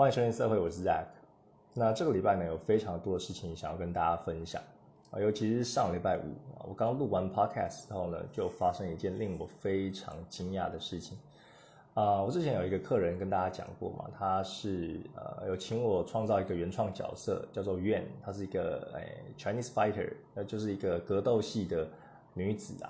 欢迎收听社会，我是 Zack。那这个礼拜呢，有非常多的事情想要跟大家分享啊，尤其是上礼拜五啊，我刚录完 Podcast 之后呢，就发生一件令我非常惊讶的事情啊。我之前有一个客人跟大家讲过嘛，他是呃有请我创造一个原创角色，叫做 Yuan，她是一个诶 Chinese fighter，那就是一个格斗系的女子啊。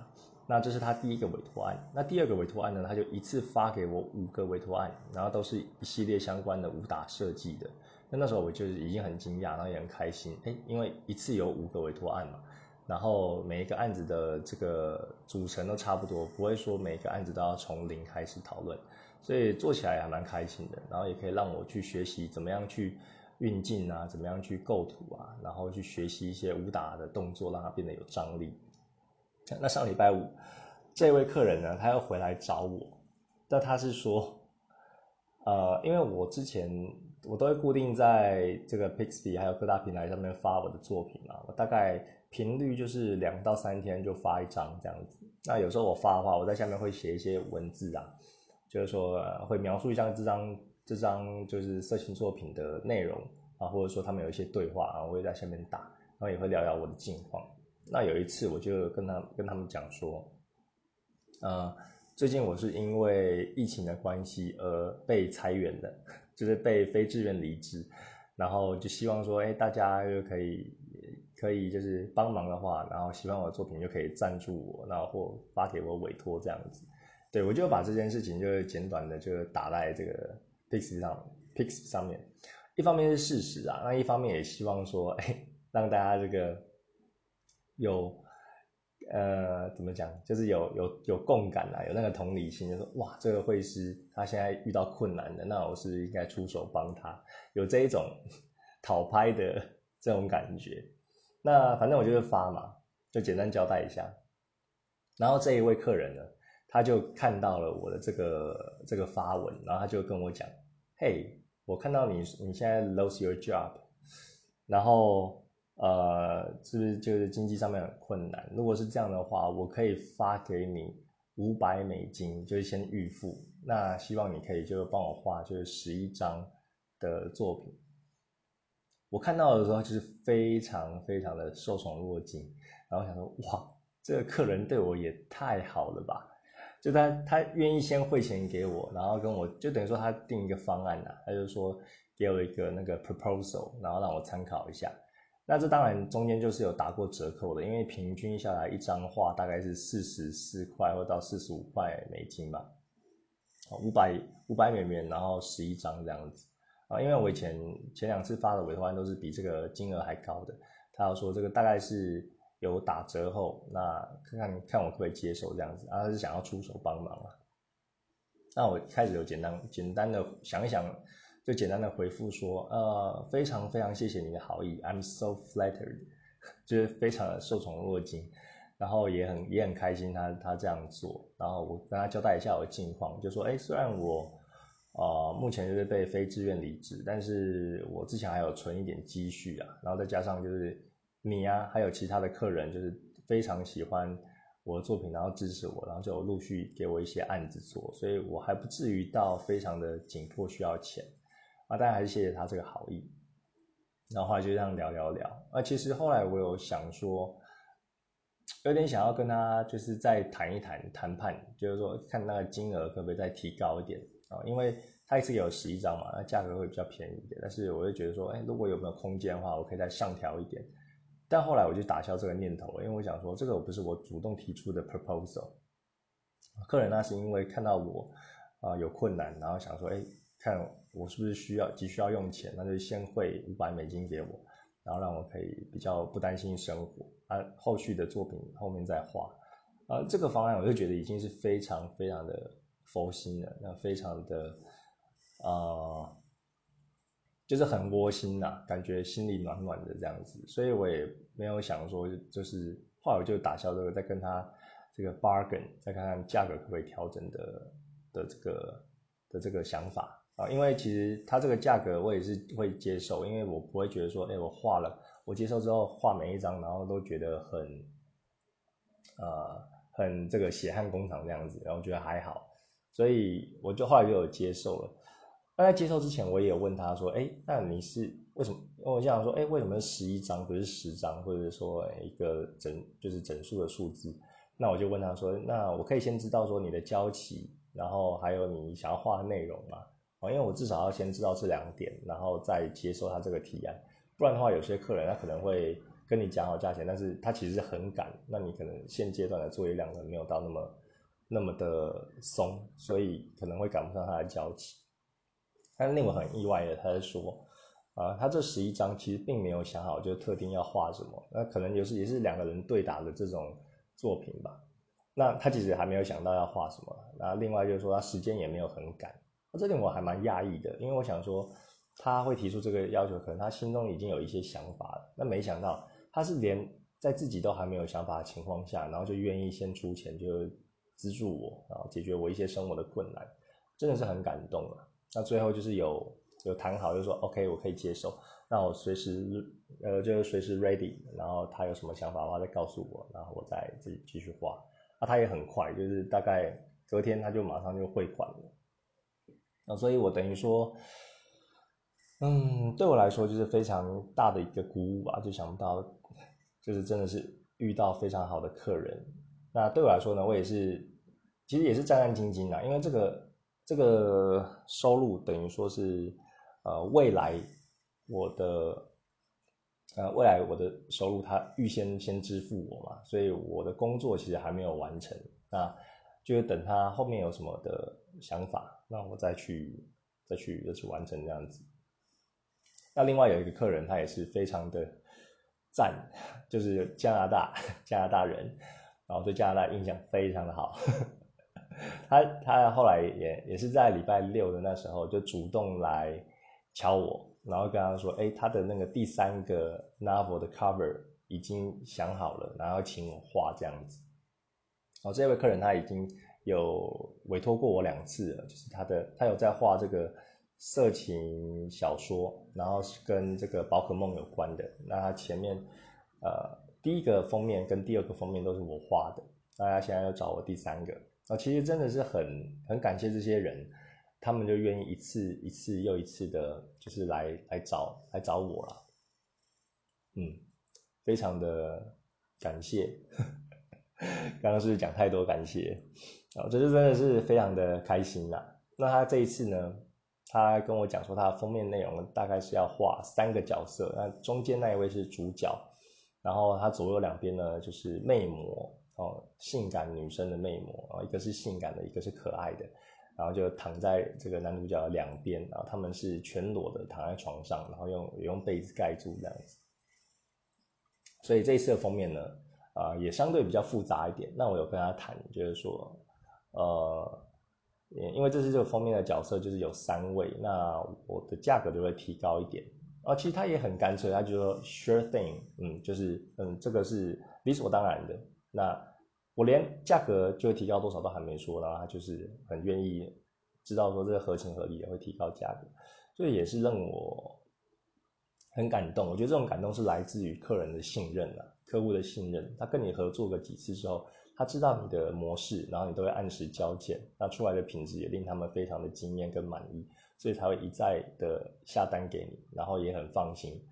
那这是他第一个委托案，那第二个委托案呢？他就一次发给我五个委托案，然后都是一系列相关的武打设计的。那那时候我就已经很惊讶，然后也很开心，哎，因为一次有五个委托案嘛，然后每一个案子的这个组成都差不多，不会说每个案子都要从零开始讨论，所以做起来还蛮开心的。然后也可以让我去学习怎么样去运镜啊，怎么样去构图啊，然后去学习一些武打的动作，让它变得有张力。那上礼拜五，这位客人呢，他又回来找我，那他是说，呃，因为我之前我都会固定在这个 Pixby 还有各大平台上面发我的作品嘛，我大概频率就是两到三天就发一张这样子。那有时候我发的话，我在下面会写一些文字啊，就是说会描述一下这张这张就是色情作品的内容啊，或者说他们有一些对话啊，我会在下面打，然后也会聊聊我的近况。那有一次，我就跟他跟他们讲说，呃，最近我是因为疫情的关系而被裁员的，就是被非自愿离职，然后就希望说，哎，大家就可以可以就是帮忙的话，然后喜欢我的作品就可以赞助我，然后或发给我委托这样子。对我就把这件事情就简短的就打在这个 Pix 上 Pix 上面，一方面是事实啊，那一方面也希望说，哎，让大家这个。有，呃，怎么讲？就是有有有共感啊，有那个同理心，就说哇，这个会师他现在遇到困难的，那我是应该出手帮他，有这一种 讨拍的 这种感觉。那反正我就是发嘛，就简单交代一下。然后这一位客人呢，他就看到了我的这个这个发文，然后他就跟我讲：“嘿，我看到你你现在 lose your job，然后。”呃，是不是就是经济上面很困难？如果是这样的话，我可以发给你五百美金，就是先预付。那希望你可以就是帮我画，就是十一张的作品。我看到的时候就是非常非常的受宠若惊，然后想说，哇，这个客人对我也太好了吧？就他他愿意先汇钱给我，然后跟我就等于说他定一个方案呐，他就说给我一个那个 proposal，然后让我参考一下。那这当然中间就是有打过折扣的，因为平均下来一张画大概是四十四块或到四十五块美金吧，五百五百美元，然后十一张这样子啊。因为我以前前两次发的委托案都是比这个金额还高的，他要说这个大概是有打折后，那看看看我可不可以接受这样子，他是想要出手帮忙啊。那我开始有简单简单的想一想。就简单的回复说，呃，非常非常谢谢你的好意，I'm so flattered，就是非常的受宠若惊，然后也很也很开心他他这样做，然后我跟他交代一下我的近况，就说，哎，虽然我，呃，目前就是被非自愿离职，但是我之前还有存一点积蓄啊，然后再加上就是你啊，还有其他的客人就是非常喜欢我的作品，然后支持我，然后就陆续给我一些案子做，所以我还不至于到非常的紧迫需要钱。啊，当然还是谢谢他这个好意，然后后来就这样聊聊聊。啊，其实后来我有想说，有点想要跟他就是再谈一谈谈判，就是说看那个金额可不可以再提高一点啊？因为他一次有十一张嘛，那价格会比较便宜一点。但是我就觉得说，哎，如果有没有空间的话，我可以再上调一点。但后来我就打消这个念头，因为我想说，这个不是我主动提出的 proposal。客人那是因为看到我啊有困难，然后想说，哎。看我是不是需要急需要用钱，那就先汇五百美金给我，然后让我可以比较不担心生活，啊，后续的作品后面再画，啊，这个方案我就觉得已经是非常非常的佛心了，那非常的，啊，就是很窝心呐，感觉心里暖暖的这样子，所以我也没有想说就是话我就打消这个，再跟他这个 bargain，再看看价格可不可以调整的的这个的这个想法。啊，因为其实它这个价格我也是会接受，因为我不会觉得说，哎，我画了，我接受之后画每一张，然后都觉得很，呃，很这个血汗工厂这样子，然后觉得还好，所以我就后来就有接受了。那在接受之前，我也有问他说：“哎，那你是为什么？”我想说：“哎，为什么是十一张不是十张，或者说一个整就是整数的数字？”那我就问他说：“那我可以先知道说你的交期，然后还有你想要画的内容吗？哦，因为我至少要先知道这两点，然后再接受他这个提案。不然的话，有些客人他可能会跟你讲好价钱，但是他其实很赶，那你可能现阶段的作业量可能没有到那么那么的松，所以可能会赶不上他的交期。”但令我很意外的，他是说，啊，他这十一章其实并没有想好，就特定要画什么。那可能就是也是两个人对打的这种作品吧。那他其实还没有想到要画什么。那另外就是说，他时间也没有很赶。这点我还蛮讶异的，因为我想说他会提出这个要求，可能他心中已经有一些想法了。那没想到他是连在自己都还没有想法的情况下，然后就愿意先出钱，就资助我，然后解决我一些生活的困难，真的是很感动了。那最后就是有有谈好，就说 OK，我可以接受。那我随时呃，就是随时 ready。然后他有什么想法的话，再告诉我，然后我再自己继续画。那他也很快，就是大概隔天他就马上就汇款了。那所以我等于说，嗯，对我来说就是非常大的一个鼓舞吧，就想不到，就是真的是遇到非常好的客人。那对我来说呢，我也是其实也是战战兢兢的，因为这个。这个收入等于说是，呃，未来我的，呃，未来我的收入他预先先支付我嘛，所以我的工作其实还没有完成，那就等他后面有什么的想法，那我再去再去再去完成这样子。那另外有一个客人，他也是非常的赞，就是加拿大加拿大人，然后对加拿大印象非常的好。他他后来也也是在礼拜六的那时候就主动来敲我，然后跟他说，哎，他的那个第三个 novel 的 cover 已经想好了，然后请我画这样子。哦，这位客人他已经有委托过我两次，就是他的他有在画这个色情小说，然后是跟这个宝可梦有关的。那他前面呃第一个封面跟第二个封面都是我画的，那他现在要找我第三个。啊，其实真的是很很感谢这些人，他们就愿意一次一次又一次的，就是来来找来找我了，嗯，非常的感谢，刚刚是不是讲太多感谢？啊，这就真的是非常的开心啦。那他这一次呢，他跟我讲说，他的封面内容大概是要画三个角色，那中间那一位是主角，然后他左右两边呢就是魅魔。哦，性感女生的魅魔啊，一个是性感的，一个是可爱的，然后就躺在这个男主角的两边，然后他们是全裸的躺在床上，然后用也用被子盖住这样子。所以这一次的封面呢，啊，也相对比较复杂一点。那我有跟他谈，就是说，呃，因为这次这个封面的角色就是有三位，那我的价格就会提高一点。啊，其实他也很干脆，他就说 sure thing，嗯，就是嗯，这个是理所当然的。那我连价格就会提高多少都还没说，然后他就是很愿意知道说这个合情合理也会提高价格，所以也是让我很感动。我觉得这种感动是来自于客人的信任啊，客户的信任。他跟你合作个几次之后，他知道你的模式，然后你都会按时交件，那出来的品质也令他们非常的惊艳跟满意，所以才会一再的下单给你，然后也很放心。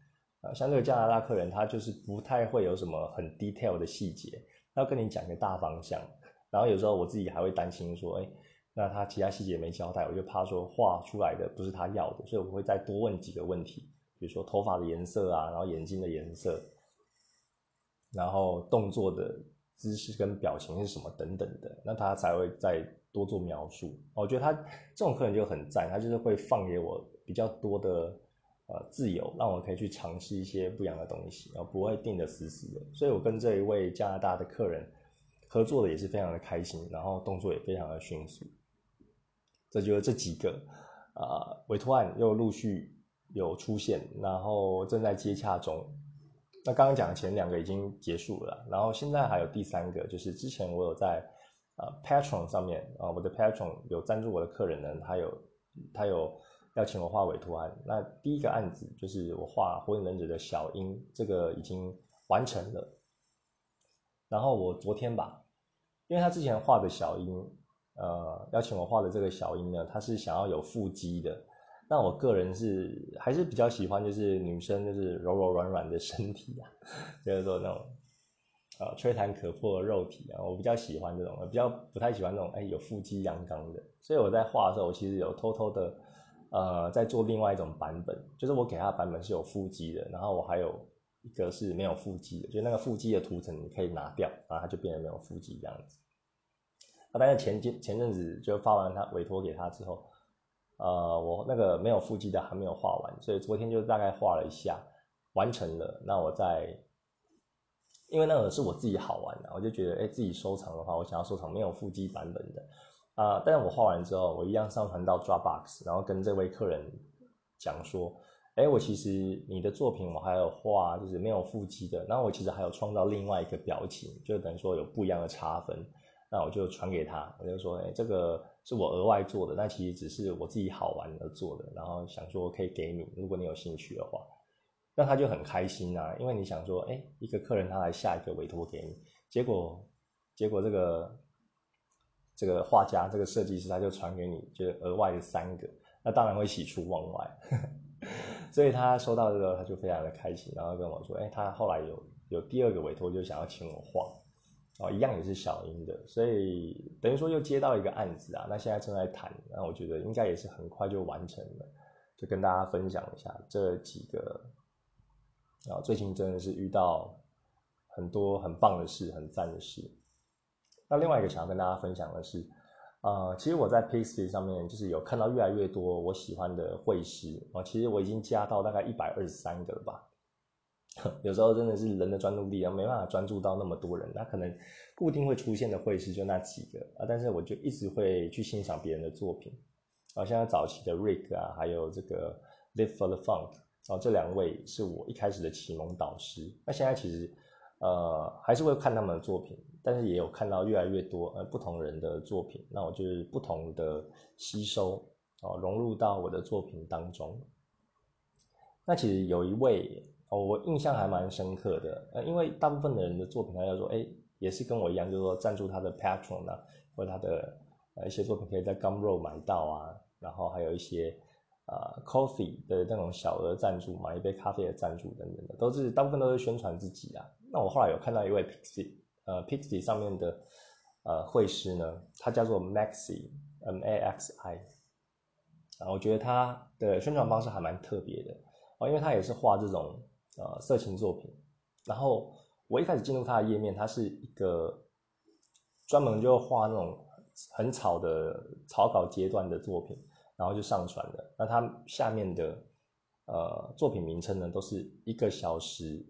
啊，像这个加拿大客人，他就是不太会有什么很 detail 的细节。要跟你讲个大方向，然后有时候我自己还会担心说，哎，那他其他细节没交代，我就怕说画出来的不是他要的，所以我会再多问几个问题，比如说头发的颜色啊，然后眼睛的颜色，然后动作的姿势跟表情是什么等等的，那他才会再多做描述。我觉得他这种客人就很赞，他就是会放给我比较多的。呃，自由让我可以去尝试一些不一样的东西，然后不会定的死死的。所以我跟这一位加拿大的客人合作的也是非常的开心，然后动作也非常的迅速。这就是这几个啊委托案又陆续有出现，然后正在接洽中。那刚刚讲的前两个已经结束了，然后现在还有第三个，就是之前我有在啊 Patron 上面啊，我的 Patron 有赞助我的客人呢，他有他有。要请我画委托案，那第一个案子就是我画《火影忍者》的小樱，这个已经完成了。然后我昨天吧，因为他之前画的小樱，呃，邀请我画的这个小樱呢，他是想要有腹肌的，那我个人是还是比较喜欢，就是女生就是柔柔软软的身体啊，就是说那种呃吹弹可破的肉体啊，我比较喜欢这种，比较不太喜欢那种哎有腹肌阳刚的。所以我在画的时候，我其实有偷偷的呃在做另外一种版本，就是我给他的版本是有腹肌的，然后我还有一个是没有腹肌的，就那个腹肌的图层你可以拿掉，然后它就变得没有腹肌这样子。啊，但是前前前阵子就发完他委托给他之后。呃，我那个没有腹肌的还没有画完，所以昨天就大概画了一下，完成了。那我在，因为那个是我自己好玩的，我就觉得，哎，自己收藏的话，我想要收藏没有腹肌版本的，啊，但是我画完之后，我一样上传到 Dropbox，然后跟这位客人讲说，哎，我其实你的作品我还有画，就是没有腹肌的，然后我其实还有创造另外一个表情，就等于说有不一样的差分。那我就传给他，我就说，哎，这个是我额外做的，那其实只是我自己好玩而做的，然后想说可以给你，如果你有兴趣的话，那他就很开心啊，因为你想说，哎，一个客人他来下一个委托给你，结果，结果这个这个画家这个设计师他就传给你，就是额外的三个，那当然会喜出望外，所以他收到这个他就非常的开心，然后跟我说，哎，他后来有有第二个委托就想要请我画。哦，一样也是小音的，所以等于说又接到一个案子啊，那现在正在谈，那我觉得应该也是很快就完成了，就跟大家分享一下这几个，啊最近真的是遇到很多很棒的事，很赞的事。那另外一个想要跟大家分享的是，啊，其实我在 Pixie 上面就是有看到越来越多我喜欢的绘师啊，其实我已经加到大概一百二十三个了吧。有时候真的是人的专注力啊，没办法专注到那么多人，那可能固定会出现的会师就那几个啊，但是我就一直会去欣赏别人的作品啊，像早期的 Rick 啊，还有这个 Live for the Funk 啊，这两位是我一开始的启蒙导师。那现在其实呃还是会看他们的作品，但是也有看到越来越多呃不同人的作品，那我就是不同的吸收啊，融入到我的作品当中。那其实有一位。哦，我印象还蛮深刻的，呃，因为大部分的人的作品，他要说，哎，也是跟我一样，就是说赞助他的 Patron 啊，或者他的呃一些作品可以在 Gumroad 买到啊，然后还有一些呃 Coffee 的那种小额赞助，买一杯咖啡的赞助等等的，都是大部分都是宣传自己啊。那我后来有看到一位 Pixie，呃，Pixie 上面的呃绘师呢，他叫做 Maxi，M A X I，啊，我觉得他的宣传方式还蛮特别的，哦，因为他也是画这种。呃，色情作品，然后我一开始进入他的页面，他是一个专门就画那种很草的草稿阶段的作品，然后就上传了。那他下面的呃作品名称呢，都是一个小时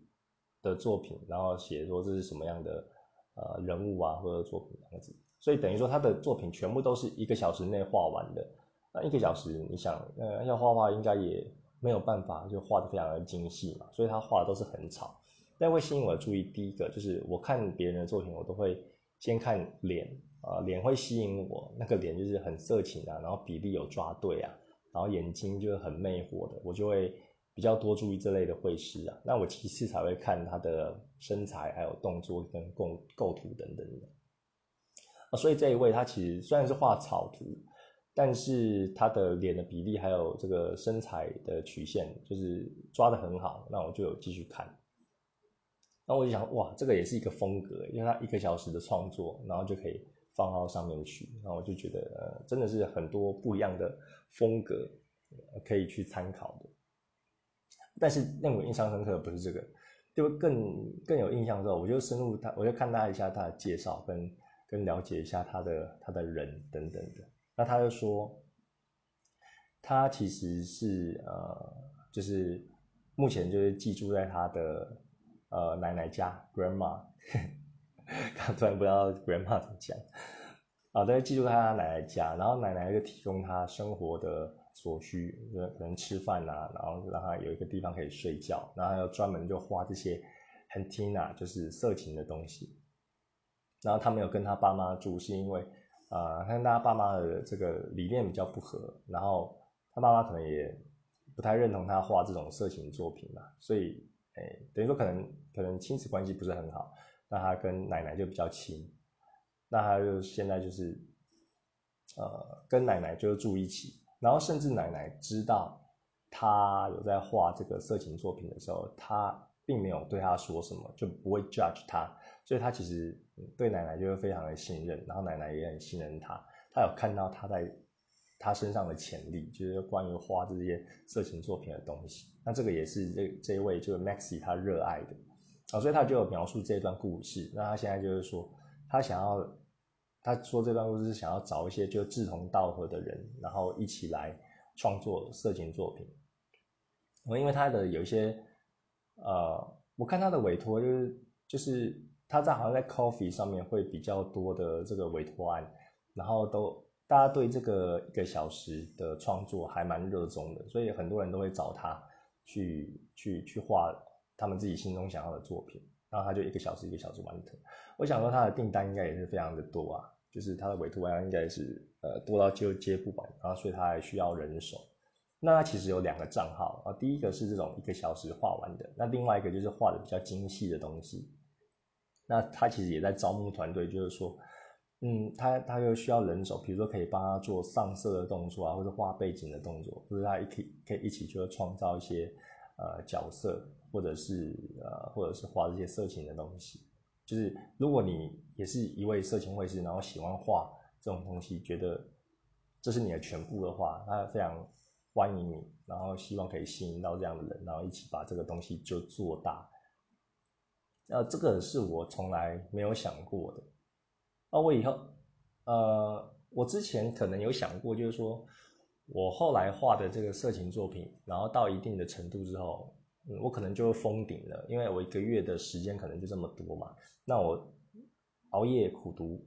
的作品，然后写说这是什么样的呃人物啊或者作品样子。所以等于说他的作品全部都是一个小时内画完的。那一个小时，你想呃要画画应该也。没有办法，就画的非常的精细嘛，所以他画的都是很草。但会吸引我的注意，第一个就是我看别人的作品，我都会先看脸啊，脸会吸引我，那个脸就是很色情啊，然后比例有抓对啊，然后眼睛就是很魅惑的，我就会比较多注意这类的绘师啊。那我其次才会看他的身材，还有动作跟构构图等等的。啊，所以这一位他其实虽然是画草图。但是他的脸的比例还有这个身材的曲线，就是抓的很好，那我就有继续看。那我就想，哇，这个也是一个风格，因为他一个小时的创作，然后就可以放到上面去，然后我就觉得，呃，真的是很多不一样的风格可以去参考的。但是让我印象深刻的不是这个，就更更有印象之后，我就深入他，我就看他一下他的介绍，跟跟了解一下他的他的人等等的。那他就说，他其实是呃，就是目前就是寄住在他的呃奶奶家，grandma，他突然不知道 grandma 怎么讲，啊，在寄住在他奶奶家，然后奶奶就提供他生活的所需，可能吃饭啊，然后让他有一个地方可以睡觉，然后要专门就画这些很 tina，就是色情的东西，然后他没有跟他爸妈住，是因为。啊，他跟大家爸妈的这个理念比较不合，然后他爸妈可能也不太认同他画这种色情作品嘛，所以，哎，等于说可能可能亲子关系不是很好，那他跟奶奶就比较亲，那他就现在就是，呃，跟奶奶就住一起，然后甚至奶奶知道他有在画这个色情作品的时候，他并没有对他说什么，就不会 judge 他，所以他其实对奶奶就会非常的信任，然后奶奶也很信任他，他有看到他在他身上的潜力，就是关于画这些色情作品的东西。那这个也是这这一位就是 Maxi 他热爱的啊，所以他就有描述这段故事。那他现在就是说，他想要他说这段故事是想要找一些就志同道合的人，然后一起来创作色情作品。我因为他的有一些。呃，我看他的委托就是就是他在好像在 Coffee 上面会比较多的这个委托案，然后都大家对这个一个小时的创作还蛮热衷的，所以很多人都会找他去去去画他们自己心中想要的作品，然后他就一个小时一个小时完成。我想说他的订单应该也是非常的多啊，就是他的委托案应该是呃多到就接不完，然后所以他还需要人手。那他其实有两个账号啊，第一个是这种一个小时画完的，那另外一个就是画的比较精细的东西。那他其实也在招募团队，就是说，嗯，他他又需要人手，比如说可以帮他做上色的动作啊，或者画背景的动作，或者他一可以可以一起就创造一些呃角色，或者是呃或者是画这些色情的东西。就是如果你也是一位色情绘师，然后喜欢画这种东西，觉得这是你的全部的话，他非常。欢迎你，然后希望可以吸引到这样的人，然后一起把这个东西就做大。呃，这个是我从来没有想过的。那我以后，呃，我之前可能有想过，就是说我后来画的这个色情作品，然后到一定的程度之后，我可能就会封顶了，因为我一个月的时间可能就这么多嘛。那我熬夜苦读，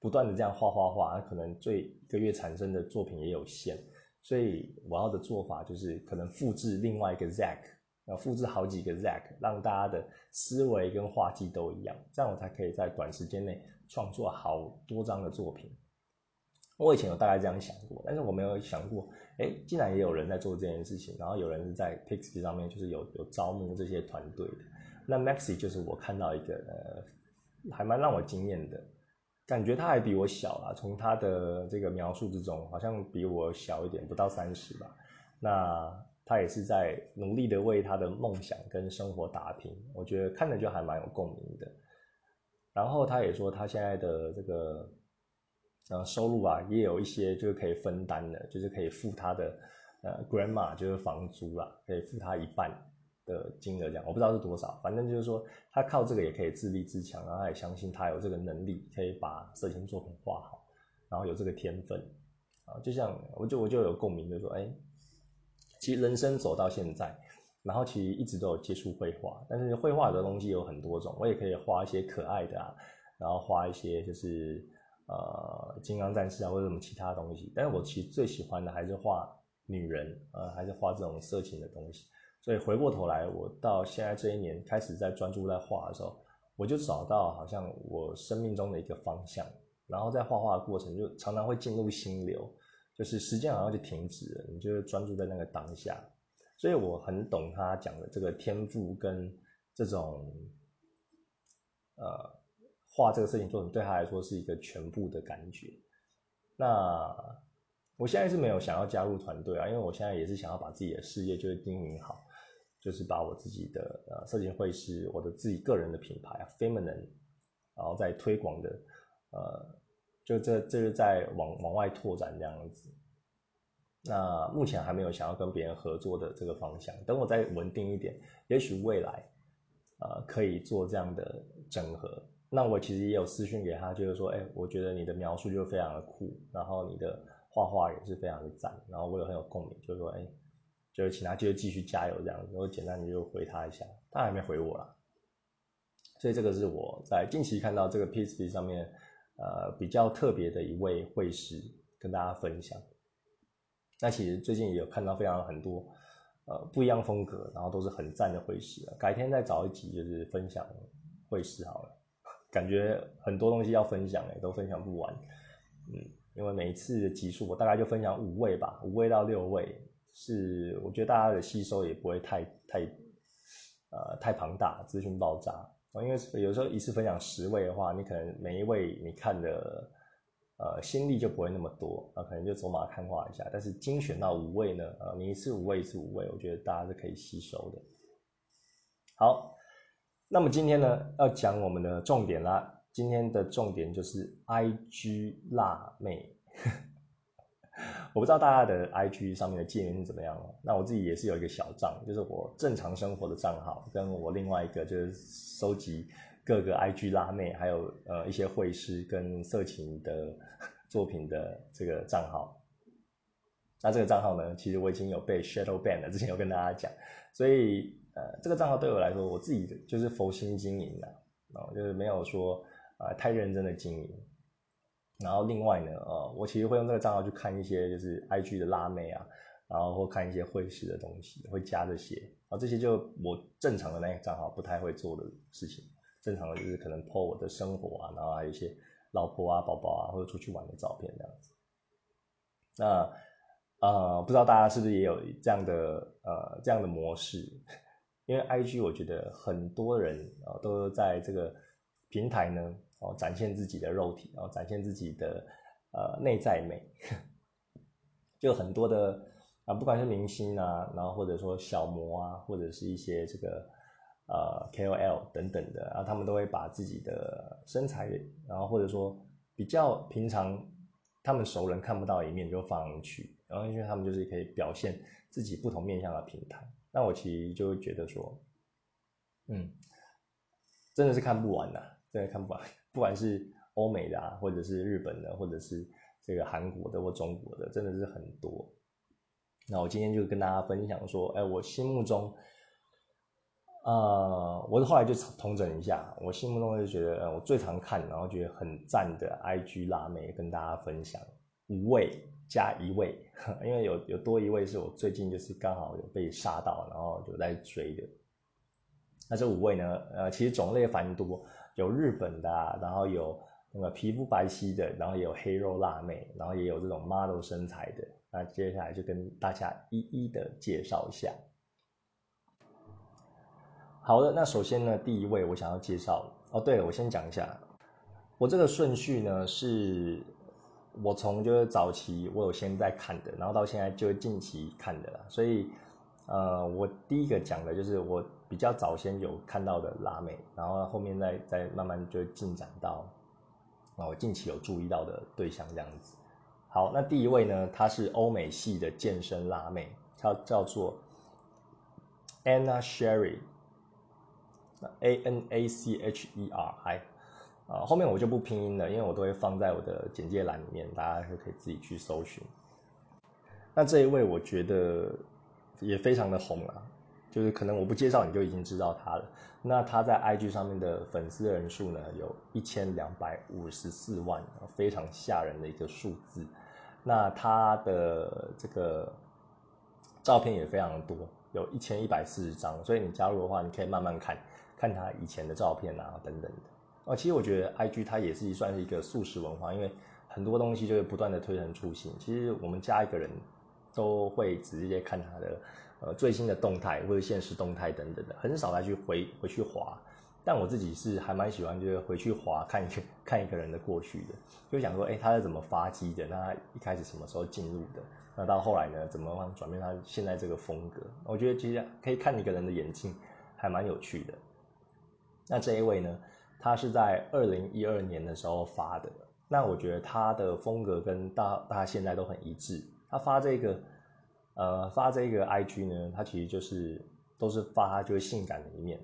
不断的这样画画画，可能最一个月产生的作品也有限。所以我要的做法就是可能复制另外一个 Zack，要复制好几个 Zack，让大家的思维跟画技都一样，这样我才可以在短时间内创作好多张的作品。我以前有大概这样想过，但是我没有想过，哎，竟然也有人在做这件事情，然后有人是在 Pixi 上面就是有有招募这些团队的。那 Maxi 就是我看到一个呃，还蛮让我惊艳的。感觉他还比我小啊，从他的这个描述之中，好像比我小一点，不到三十吧。那他也是在努力的为他的梦想跟生活打拼，我觉得看着就还蛮有共鸣的。然后他也说，他现在的这个呃收入啊，也有一些就是可以分担的，就是可以付他的呃 grandma 就是房租啦，可以付他一半。的金额这样，我不知道是多少，反正就是说他靠这个也可以自立自强，然后他也相信他有这个能力可以把色情作品画好，然后有这个天分啊，就像我就我就有共鸣，就说哎，其实人生走到现在，然后其实一直都有接触绘画，但是绘画的东西有很多种，我也可以画一些可爱的啊，然后画一些就是呃金刚战士啊或者什么其他东西，但是我其实最喜欢的还是画女人，呃还是画这种色情的东西。所以回过头来，我到现在这一年开始在专注在画的时候，我就找到好像我生命中的一个方向，然后在画画的过程就常常会进入心流，就是时间好像就停止了，你就专注在那个当下。所以我很懂他讲的这个天赋跟这种，呃，画这个事情作品对他来说是一个全部的感觉。那我现在是没有想要加入团队啊，因为我现在也是想要把自己的事业就是经营好。就是把我自己的呃色情绘师，我的自己个人的品牌啊，feminine，然后再推广的，呃，就这这是在往往外拓展这样子。那目前还没有想要跟别人合作的这个方向，等我再稳定一点，也许未来，呃，可以做这样的整合。那我其实也有私讯给他，就是说，哎，我觉得你的描述就非常的酷，然后你的画画也是非常的赞，然后我有很有共鸣，就是说，哎。就是请他就继续加油这样子，我简单的就回他一下，他还没回我啦。所以这个是我在近期看到这个 PSP 上面，呃，比较特别的一位会师，跟大家分享。那其实最近也有看到非常很多，呃，不一样风格，然后都是很赞的会师改天再找一集就是分享会师好了，感觉很多东西要分享哎，都分享不完。嗯，因为每一次的集数我大概就分享五位吧，五位到六位。是，我觉得大家的吸收也不会太太，呃，太庞大，资讯爆炸因为有时候一次分享十位的话，你可能每一位你看的呃，心力就不会那么多，啊，可能就走马看花一下。但是精选到五位呢，呃，你一次五位，一次五位，我觉得大家是可以吸收的。好，那么今天呢，要讲我们的重点啦。今天的重点就是 IG 辣妹。我不知道大家的 IG 上面的界面是怎么样了。那我自己也是有一个小账，就是我正常生活的账号，跟我另外一个就是收集。各个 IG 辣妹，还有呃一些会师跟色情的作品的这个账号，那这个账号呢，其实我已经有被 shadow ban 了，之前有跟大家讲，所以呃这个账号对我来说，我自己就是佛心经营的，啊，就是没有说啊太认真的经营。然后另外呢，呃我其实会用这个账号去看一些就是 IG 的辣妹啊，然后或看一些会师的东西，会加这些，啊这些就我正常的那个账号不太会做的事情。正常的就是可能 po 我的生活啊，然后还有一些老婆啊、宝宝啊，或者出去玩的照片这样子。那呃，不知道大家是不是也有这样的呃这样的模式？因为 IG 我觉得很多人啊都在这个平台呢哦展现自己的肉体，然后展现自己的呃内在美，就很多的啊，不管是明星啊，然后或者说小模啊，或者是一些这个。呃，KOL 等等的，啊他们都会把自己的身材，然后或者说比较平常他们熟人看不到一面就放上去，然后因为他们就是可以表现自己不同面向的平台。那我其实就会觉得说，嗯，真的是看不完的，真的看不完。不管是欧美的啊，或者是日本的，或者是这个韩国的或中国的，真的是很多。那我今天就跟大家分享说，哎，我心目中。呃，我后来就统整一下，我心目中就觉得，我最常看，然后觉得很赞的 IG 辣妹，跟大家分享五位加一位，因为有有多一位是我最近就是刚好有被杀到，然后就在追的。那这五位呢，呃，其实种类繁多，有日本的，然后有那个皮肤白皙的，然后也有黑肉辣妹，然后也有这种 model 身材的。那接下来就跟大家一一的介绍一下。好的，那首先呢，第一位我想要介绍哦，对了，我先讲一下，我这个顺序呢是，我从就是早期我有先在看的，然后到现在就近期看的啦，所以呃，我第一个讲的就是我比较早先有看到的拉妹，然后后面再再慢慢就进展到，啊，我近期有注意到的对象这样子。好，那第一位呢，她是欧美系的健身辣妹，她叫做 Anna Sherry。A N A C H E R I，啊，后面我就不拼音了，因为我都会放在我的简介栏里面，大家就可以自己去搜寻。那这一位我觉得也非常的红啊，就是可能我不介绍你就已经知道他了。那他在 IG 上面的粉丝人数呢，有一千两百五十四万，非常吓人的一个数字。那他的这个照片也非常多，有一千一百四十张，所以你加入的话，你可以慢慢看。看他以前的照片啊，等等的哦。其实我觉得 I G 它也是算是一个素食文化，因为很多东西就是不断的推陈出新。其实我们加一个人，都会直接看他的呃最新的动态或者现实动态等等的，很少再去回回去滑。但我自己是还蛮喜欢，就是回去滑看一 看一个人的过去的，就想说，哎，他是怎么发迹的？那他一开始什么时候进入的？那到后来呢，怎么转变他现在这个风格？我觉得其实可以看一个人的眼睛，还蛮有趣的。那这一位呢，他是在二零一二年的时候发的。那我觉得他的风格跟大大家现在都很一致。他发这个，呃，发这个 IG 呢，他其实就是都是发就是性感的一面，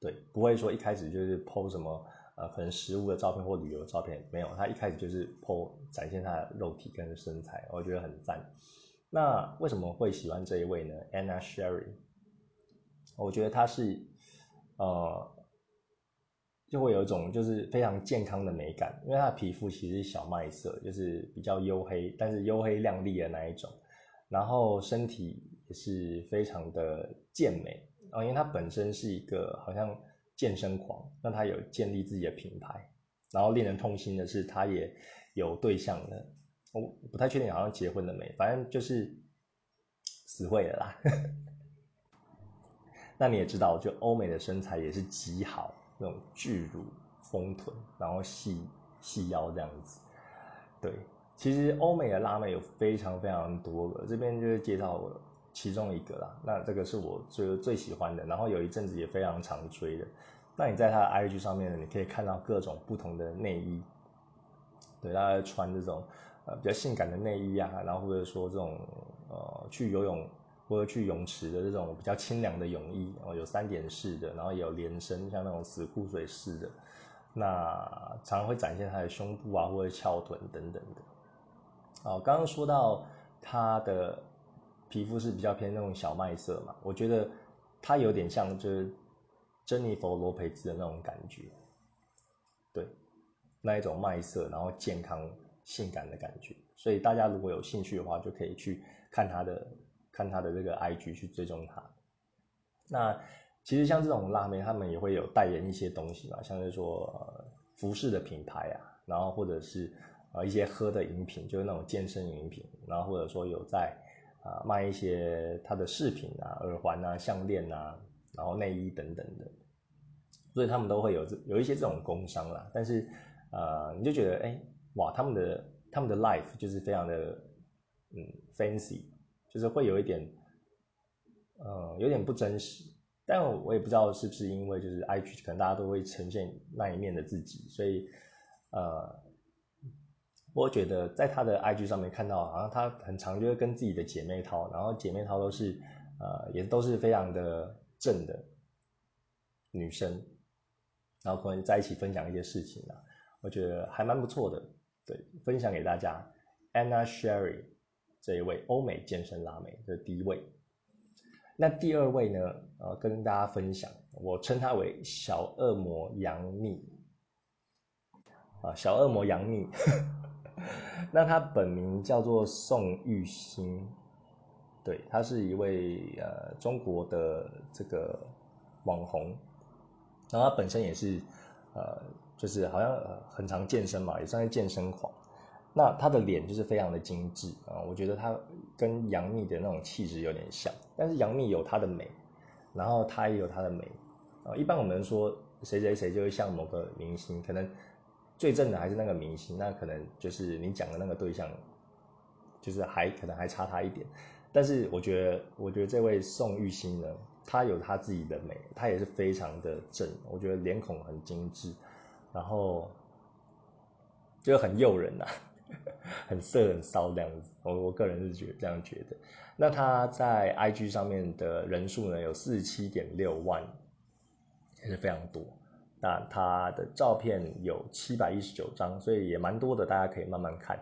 对，不会说一开始就是 po 什么呃可能食物的照片或旅游照片，没有，他一开始就是 po 展现他的肉体跟身材，我觉得很赞。那为什么会喜欢这一位呢？Anna Sherry，我觉得他是。呃，就会有一种就是非常健康的美感，因为他的皮肤其实是小麦色，就是比较黝黑，但是黝黑亮丽的那一种。然后身体也是非常的健美啊，因为他本身是一个好像健身狂，那他有建立自己的品牌。然后令人痛心的是，他也有对象了，我不太确定好像结婚了没，反正就是死会了啦。那你也知道，就欧美的身材也是极好，那种巨乳、丰臀，然后细细腰这样子。对，其实欧美的辣妹有非常非常多个，这边就是介绍我其中一个啦。那这个是我最最喜欢的，然后有一阵子也非常常追的。那你在他的 IG 上面呢，你可以看到各种不同的内衣，对，大家穿这种呃比较性感的内衣啊，然后或者说这种呃去游泳或者去泳池的这种比较清凉的泳衣，哦，有三点式的，然后也有连身，像那种死裤水式的，那常常会展现他的胸部啊或者翘臀等等的。哦，刚刚说到他的皮肤是比较偏那种小麦色嘛，我觉得他有点像就是。珍妮佛罗培兹的那种感觉，对，那一种麦色，然后健康、性感的感觉。所以大家如果有兴趣的话，就可以去看他的、看他的这个 IG 去追踪他。那其实像这种辣妹，他们也会有代言一些东西嘛，像是说服饰的品牌啊，然后或者是呃一些喝的饮品，就是那种健身饮品，然后或者说有在啊卖一些他的饰品啊、耳环啊、项链啊。然后内衣等等的，所以他们都会有这有一些这种工商啦。但是，呃，你就觉得，哎，哇，他们的他们的 life 就是非常的，嗯，fancy，就是会有一点，嗯，有点不真实。但我也不知道是不是因为就是 IG 可能大家都会呈现那一面的自己，所以，呃，我觉得在他的 IG 上面看到，好像他很常就会跟自己的姐妹淘，然后姐妹淘都是，呃，也都是非常的。正的女生，然后可能在一起分享一些事情啊，我觉得还蛮不错的。对，分享给大家，Anna Sherry 这一位欧美健身辣妹，这是第一位。那第二位呢？呃，跟大家分享，我称她为小恶魔杨幂啊，小恶魔杨幂。那她本名叫做宋玉欣。对，她是一位呃中国的这个网红，然后他本身也是呃就是好像很常健身嘛，也算是健身狂。那他的脸就是非常的精致啊，我觉得他跟杨幂的那种气质有点像，但是杨幂有她的美，然后她也有她的美啊。一般我们说谁谁谁就会像某个明星，可能最正的还是那个明星，那可能就是你讲的那个对象，就是还可能还差他一点。但是我觉得，我觉得这位宋玉欣呢，她有她自己的美，她也是非常的正，我觉得脸孔很精致，然后就很诱人呐，很色很骚这样子。我我个人是觉这样觉得。那他在 IG 上面的人数呢，有四十七点六万，也是非常多。那他的照片有七百一十九张，所以也蛮多的，大家可以慢慢看。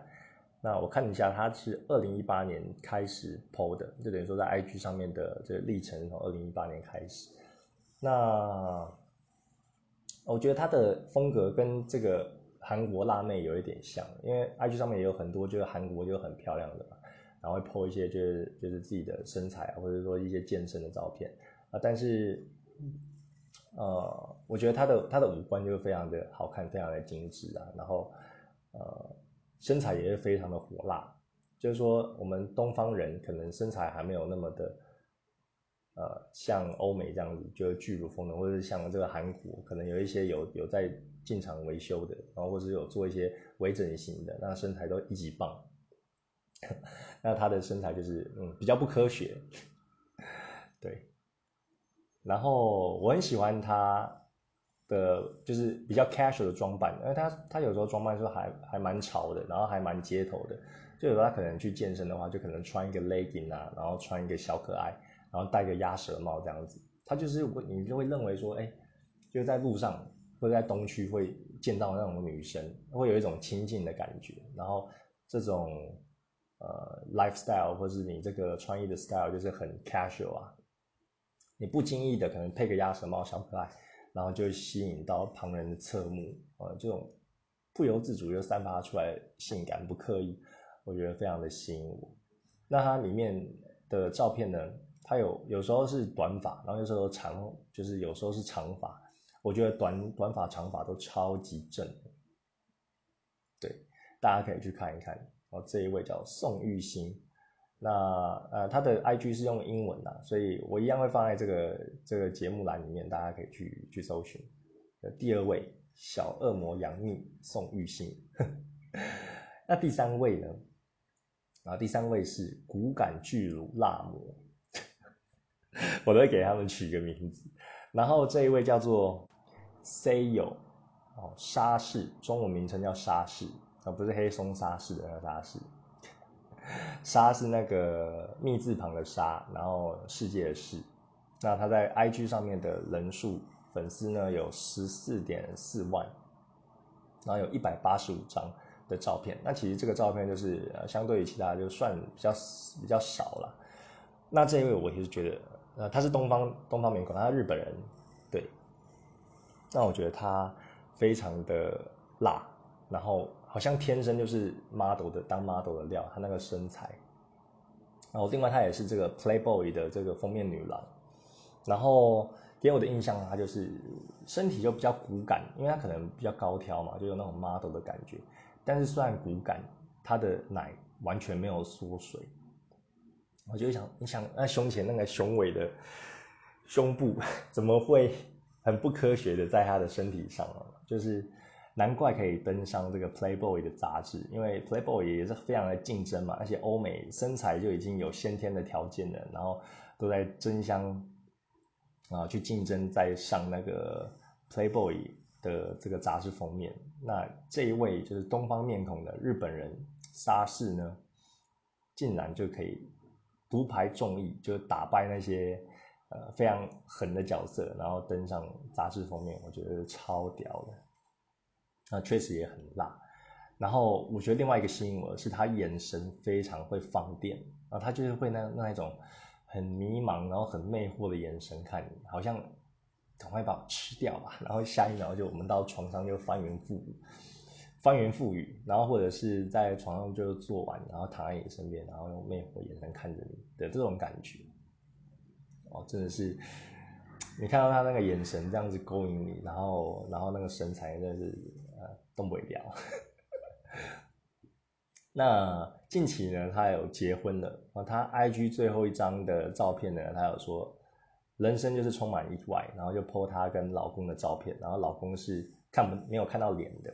那我看一下，他是二零一八年开始 PO 的，就等于说在 IG 上面的这个历程从二零一八年开始。那我觉得他的风格跟这个韩国辣妹有一点像，因为 IG 上面也有很多就是韩国就很漂亮的嘛，然后会 PO 一些就是就是自己的身材啊，或者说一些健身的照片啊。但是呃，我觉得他的他的五官就是非常的好看，非常的精致啊，然后呃。身材也是非常的火辣，就是说我们东方人可能身材还没有那么的，呃，像欧美这样子，就是巨乳风的，或者是像这个韩国，可能有一些有有在进厂维修的，然后或者有做一些微整形的，那身材都一级棒。那他的身材就是嗯比较不科学，对。然后我很喜欢他。的，就是比较 casual 的装扮，因为他他有时候装扮就还还蛮潮的，然后还蛮街头的。就有时候他可能去健身的话，就可能穿一个 legging 啊，然后穿一个小可爱，然后戴个鸭舌帽这样子。他就是你就会认为说，哎，就在路上或者在东区会见到那种女生，会有一种亲近的感觉。然后这种呃 lifestyle 或是你这个穿衣的 style 就是很 casual 啊，你不经意的可能配个鸭舌帽，小可爱。然后就吸引到旁人的侧目，呃，这种不由自主就散发出来性感，不刻意，我觉得非常的吸引我。那它里面的照片呢，它有有时候是短发，然后有时候长，就是有时候是长发。我觉得短短发、长发都超级正。对，大家可以去看一看。哦，这一位叫宋玉兴。那呃，他的 I G 是用英文的，所以我一样会放在这个这个节目栏里面，大家可以去去搜寻。第二位小恶魔杨幂宋玉欣，那第三位呢？然后第三位是骨感巨乳辣模，我都会给他们取个名字。然后这一位叫做 Sayo 哦，沙士，中文名称叫沙士，而不是黑松沙士的那个沙士。沙是那个密字旁的沙，然后世界的世。那他在 IG 上面的人数粉丝呢有十四点四万，然后有一百八十五张的照片。那其实这个照片就是呃相对于其他就算比较比较少了。那这一位我其实觉得，呃他是东方东方面孔，他是日本人，那我觉得他非常的辣，然后。好像天生就是 model 的当 model 的料，她那个身材。然后另外她也是这个 Playboy 的这个封面女郎，然后给我的印象她就是身体就比较骨感，因为她可能比较高挑嘛，就有那种 model 的感觉。但是虽然骨感，她的奶完全没有缩水。我就想，你想那胸前那个雄伟的胸部，怎么会很不科学的在她的身体上啊？就是。难怪可以登上这个 Playboy 的杂志，因为 Playboy 也是非常的竞争嘛，而且欧美身材就已经有先天的条件了，然后都在争相啊去竞争，在上那个 Playboy 的这个杂志封面。那这一位就是东方面孔的日本人沙士呢，竟然就可以独排众议，就打败那些呃非常狠的角色，然后登上杂志封面，我觉得超屌的。那确实也很辣，然后我觉得另外一个吸引我的是他眼神非常会放电，然后他就是会那那一种很迷茫，然后很魅惑的眼神看你，好像赶快把我吃掉吧，然后下一秒就我们到床上就翻云覆雨，翻云覆雨，然后或者是在床上就做完，然后躺在你身边，然后用魅惑眼神看着你的这种感觉，哦，真的是你看到他那个眼神这样子勾引你，然后然后那个身材真的是。动不了。那近期呢，他有结婚了啊。他 IG 最后一张的照片呢，他有说人生就是充满意外，然后就 po 他跟老公的照片，然后老公是看不没有看到脸的。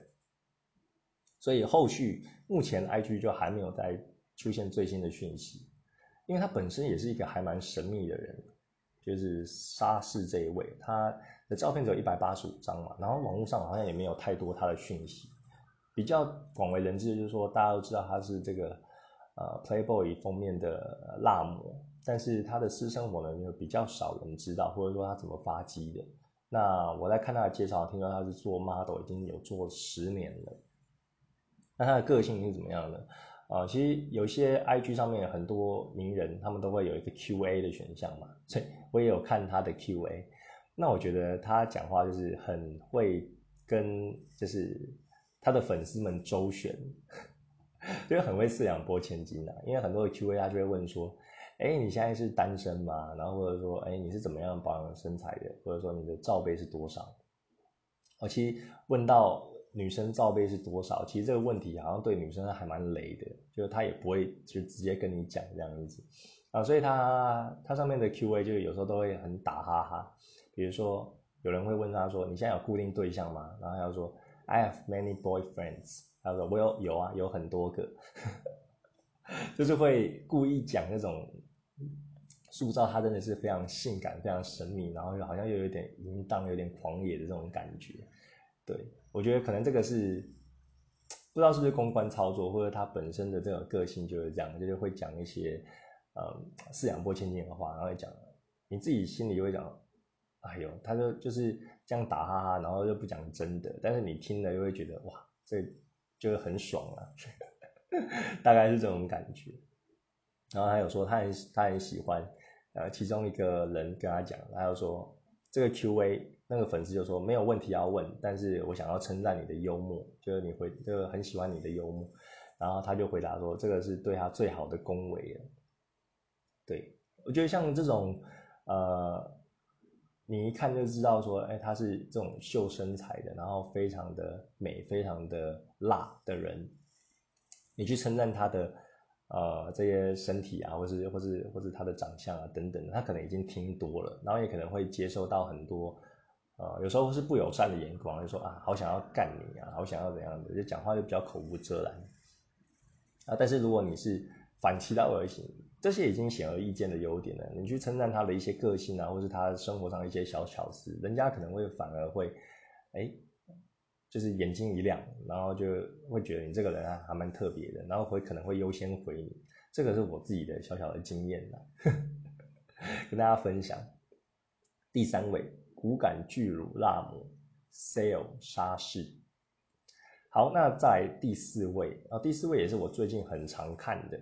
所以后续目前 IG 就还没有再出现最新的讯息，因为他本身也是一个还蛮神秘的人，就是沙士这一位他。的照片只有一百八十五张嘛，然后网络上好像也没有太多他的讯息，比较广为人知的就是说，大家都知道他是这个呃 Playboy 封面的辣模，但是他的私生活呢，就比较少人知道，或者说他怎么发迹的。那我在看他的介绍，听说他是做 model 已经有做十年了。那他的个性是怎么样的？啊，其实有些 IG 上面很多名人，他们都会有一个 QA 的选项嘛，所以我也有看他的 QA。那我觉得他讲话就是很会跟，就是他的粉丝们周旋，就是很会四两拨千斤的。因为很多的 Q&A 他就会问说，哎，你现在是单身吗？然后或者说，哎，你是怎么样保养身材的？或者说你的罩杯是多少？哦，其实问到女生罩杯是多少，其实这个问题好像对女生还蛮雷的，就是他也不会就直接跟你讲这样子啊，所以他他上面的 Q&A 就有时候都会很打哈哈。比如说，有人会问他说：“你现在有固定对象吗？”然后他说：“I have many boyfriends。”他说：“我有有啊，有很多个。”就是会故意讲那种塑造他真的是非常性感、非常神秘，然后又好像又有点淫荡、有点狂野的这种感觉。对我觉得可能这个是不知道是不是公关操作，或者他本身的这种个性就是这样，就是会讲一些呃四两拨千斤的话，然后讲你自己心里就会讲。哎呦，他就就是这样打哈哈，然后又不讲真的，但是你听了又会觉得哇，这就是很爽啊，大概是这种感觉。然后他有说他很他很喜欢，呃，其中一个人跟他讲，他就说这个 Q&A 那个粉丝就说没有问题要问，但是我想要称赞你的幽默，就是你回就很喜欢你的幽默，然后他就回答说这个是对他最好的恭维了。对我觉得像这种呃。你一看就知道，说，哎，他是这种秀身材的，然后非常的美，非常的辣的人。你去称赞他的，呃，这些身体啊，或是或是或是他的长相啊等等，他可能已经听多了，然后也可能会接受到很多，呃，有时候是不友善的眼光，就说啊，好想要干你啊，好想要怎样的，就讲话就比较口无遮拦。啊。但是如果你是反其道而行，这些已经显而易见的优点了，你去称赞他的一些个性啊，或是他生活上的一些小巧思，人家可能会反而会，哎，就是眼睛一亮，然后就会觉得你这个人啊还蛮特别的，然后会可能会优先回你。这个是我自己的小小的经验啦，跟大家分享。第三位，骨感巨乳辣模 Sale 沙士。好，那在第四位啊，第四位也是我最近很常看的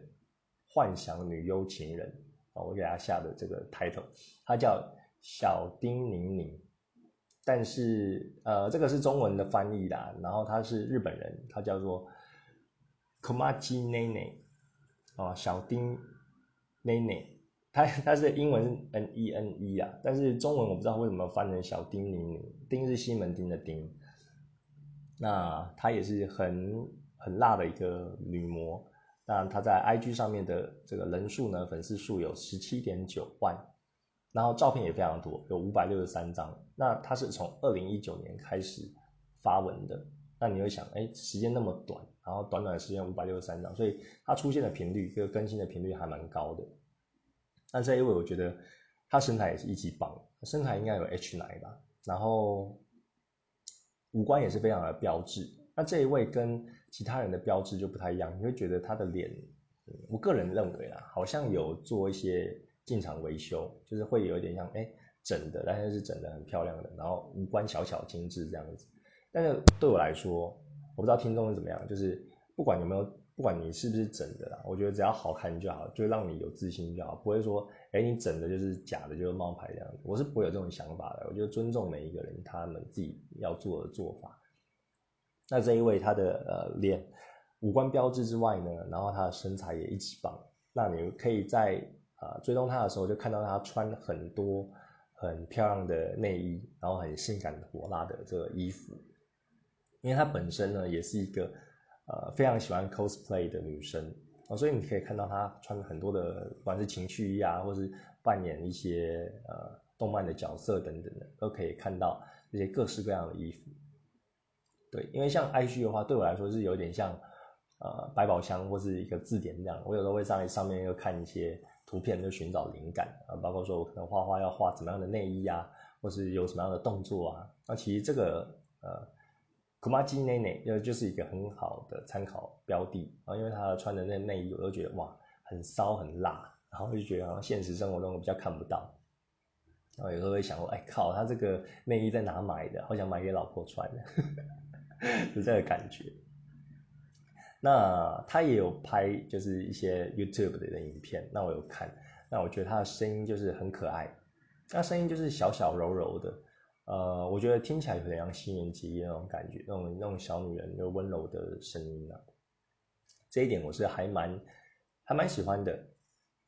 幻想女优情人啊，我给他下的这个 title，她叫小丁宁宁，但是呃，这个是中文的翻译啦，然后她是日本人，她叫做 Komachi Nene。哦，小丁 Nene 内，他他是英文 N E N E 啊，但是中文我不知道为什么翻成小丁宁，丁是西门町的丁。那她也是很很辣的一个女模，那她在 IG 上面的这个人数呢，粉丝数有十七点九万，然后照片也非常多，有五百六十三张。那她是从二零一九年开始发文的。那你会想，哎，时间那么短，然后短短的时间五百六十三张，所以它出现的频率，这个更新的频率还蛮高的。那这一位我觉得他身材也是一级棒，身材应该有 H 奶吧，然后五官也是非常的标致。那这一位跟其他人的标志就不太一样，你会觉得他的脸，我个人认为啊，好像有做一些进场维修，就是会有一点像哎整的，但是是整的很漂亮的，然后五官小巧精致这样子。但是对我来说，我不知道听众是怎么样，就是不管有没有，不管你是不是整的啦，我觉得只要好看就好，就让你有自信就好，不会说，哎，你整的就是假的，就是冒牌这样子。我是不会有这种想法的。我觉得尊重每一个人他们自己要做的做法。那这一位他的呃脸五官标志之外呢，然后他的身材也一级棒。那你可以在啊追踪他的时候，就看到他穿很多很漂亮的内衣，然后很性感火辣的这个衣服。因为他本身呢，也是一个呃非常喜欢 cosplay 的女生哦，所以你可以看到她穿很多的，不管是情趣衣啊，或是扮演一些呃动漫的角色等等的，都可以看到这些各式各样的衣服。对，因为像 IG 的话，对我来说是有点像呃百宝箱或是一个字典那样，我有时候会在上面又看一些图片，就寻找灵感啊，包括说我可能画画要画怎么样的内衣啊，或是有什么样的动作啊，那其实这个呃。K u m a j i Nene 又就是一个很好的参考标的啊，因为他穿的那内衣，我都觉得哇，很骚很辣，然后就觉得好像现实生活中我比较看不到，然后有时候会想说，哎靠，他这个内衣在哪买的？好想买给老婆穿的，就这个感觉。那他也有拍就是一些 YouTube 的影片，那我有看，那我觉得他的声音就是很可爱，那声音就是小小柔柔的。呃，我觉得听起来有点像新年期那种感觉，那种那种小女人就温柔的声音啊，这一点我是还蛮还蛮喜欢的，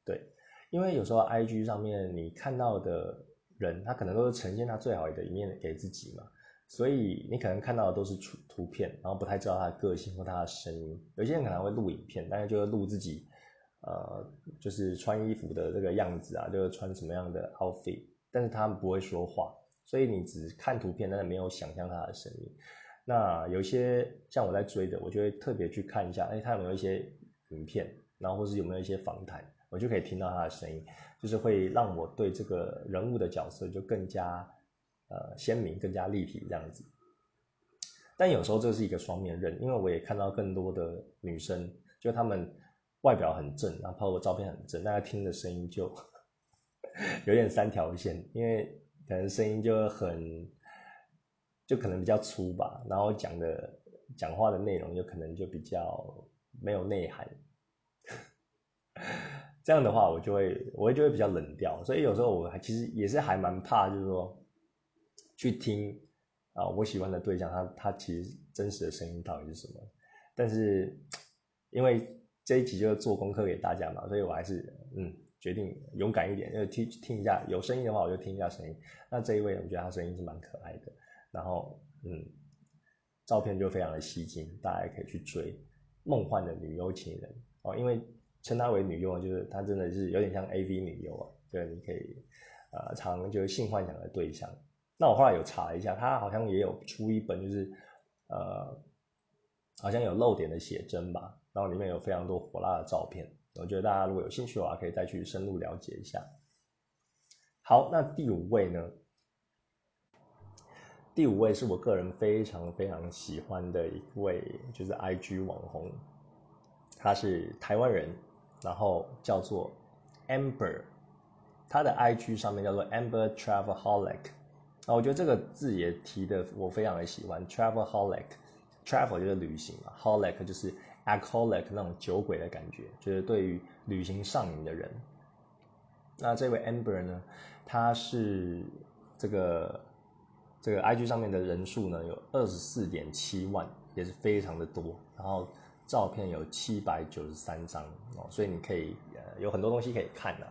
对，因为有时候 I G 上面你看到的人，他可能都是呈现他最好的一面给自己嘛，所以你可能看到的都是图图片，然后不太知道他的个性或他的声音。有些人可能会录影片，但是就会录自己，呃，就是穿衣服的这个样子啊，就是穿什么样的 outfit，但是他们不会说话。所以你只看图片，但是没有想象他的声音。那有些像我在追的，我就会特别去看一下，哎，他有没有一些影片，然后或是有没有一些访谈，我就可以听到他的声音，就是会让我对这个人物的角色就更加呃鲜明、更加立体这样子。但有时候这是一个双面刃，因为我也看到更多的女生，就她们外表很正，然后拍的照片很正，大家听的声音就 有点三条线，因为。可能声音就很，就可能比较粗吧，然后讲的讲话的内容就可能就比较没有内涵。这样的话，我就会我就会比较冷调，所以有时候我其实也是还蛮怕，就是说去听啊我喜欢的对象他他其实真实的声音到底是什么。但是因为这一集就做功课给大家嘛，所以我还是嗯。决定勇敢一点，就听听一下有声音的话，我就听一下声音。那这一位，我觉得他声音是蛮可爱的，然后嗯，照片就非常的吸睛，大家可以去追梦幻的女优情人哦。因为称她为女优，就是她真的是有点像 A V 女优啊，对，你可以呃常就是性幻想的对象。那我后来有查了一下，她好像也有出一本，就是呃好像有露点的写真吧，然后里面有非常多火辣的照片。我觉得大家如果有兴趣的话，可以再去深入了解一下。好，那第五位呢？第五位是我个人非常非常喜欢的一位，就是 IG 网红，他是台湾人，然后叫做 Amber，他的 IG 上面叫做 Amber Travelholic。啊，我觉得这个字也提的我非常的喜欢，Travelholic，Travel 就是旅行嘛，Holic 就是 Alcoholic 那种酒鬼的感觉，就是对于旅行上瘾的人。那这位 Amber 呢，他是这个这个 IG 上面的人数呢有二十四点七万，也是非常的多，然后照片有七百九十三张哦，所以你可以呃有很多东西可以看的。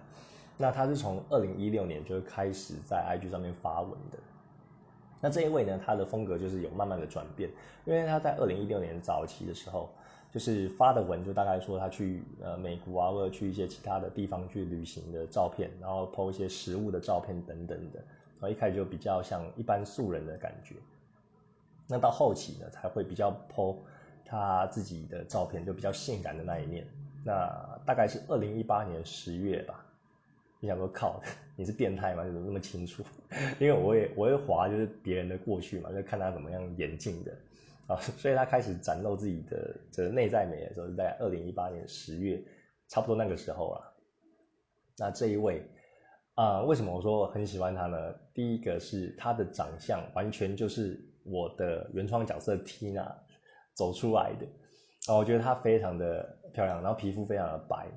那他是从二零一六年就开始在 IG 上面发文的。那这一位呢，他的风格就是有慢慢的转变，因为他在二零一六年早期的时候，就是发的文就大概说他去呃美国啊，或者去一些其他的地方去旅行的照片，然后 po 一些食物的照片等等的，然后一开始就比较像一般素人的感觉。那到后期呢，才会比较 po 他自己的照片，就比较性感的那一面。那大概是二零一八年十月吧。你想说靠，你是变态吗？你怎么那么清楚？因为我也我会划就是别人的过去嘛，就看他怎么样演进的啊，所以他开始展露自己的这内在美的时候是在二零一八年十月，差不多那个时候了。那这一位啊，为什么我说很喜欢他呢？第一个是他的长相完全就是我的原创角色 Tina 走出来的啊，我觉得她非常的漂亮，然后皮肤非常的白。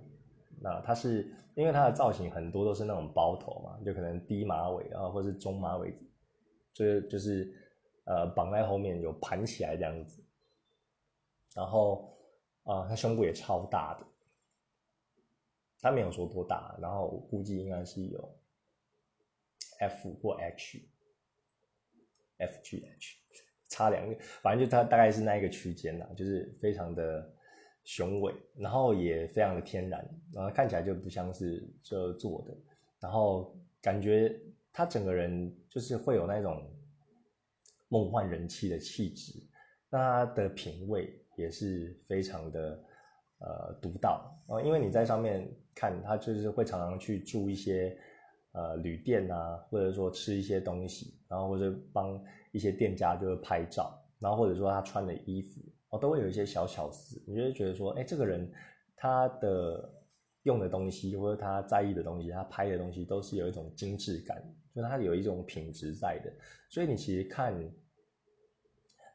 那他是因为他的造型很多都是那种包头嘛，就可能低马尾啊，或是中马尾，就是就是呃绑在后面有盘起来这样子。然后啊，他胸部也超大的，他没有说多大，然后我估计应该是有 F 或 H，F G H，差两个，反正就他大概是那一个区间啦，就是非常的。雄伟，然后也非常的天然，然后看起来就不像是这做的，然后感觉他整个人就是会有那种梦幻人气的气质，那他的品味也是非常的呃独到啊，因为你在上面看他就是会常常去住一些呃旅店啊，或者说吃一些东西，然后或者帮一些店家就是拍照，然后或者说他穿的衣服。哦，都会有一些小巧思，你就会觉得说，哎，这个人他的用的东西或者他在意的东西，他拍的东西都是有一种精致感，就是他有一种品质在的。所以你其实看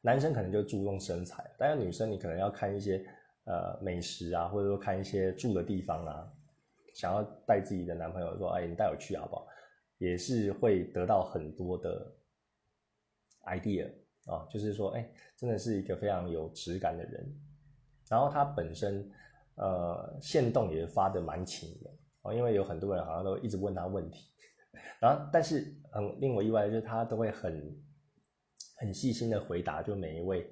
男生可能就注重身材，但是女生你可能要看一些呃美食啊，或者说看一些住的地方啊，想要带自己的男朋友说，哎，你带我去好不好？也是会得到很多的 idea。啊，就是说，哎，真的是一个非常有质感的人，然后他本身，呃，线动也发的蛮勤的哦，因为有很多人好像都一直问他问题，然后但是很令我意外的就是他都会很很细心的回答，就每一位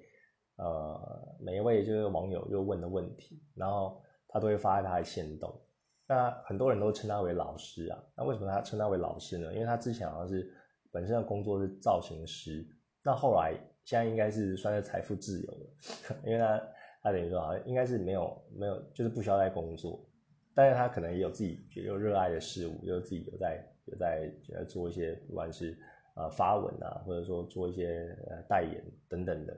呃每一位就是网友就问的问题，然后他都会发在他的线动，那很多人都称他为老师啊，那为什么他称他为老师呢？因为他之前好像是本身的工作是造型师。那后来现在应该是算是财富自由了，因为他他等于说好像应该是没有没有就是不需要再工作，但是他可能也有自己有热爱的事物，就自己有在有在呃做一些不管是呃发文啊，或者说做一些呃代言等等的，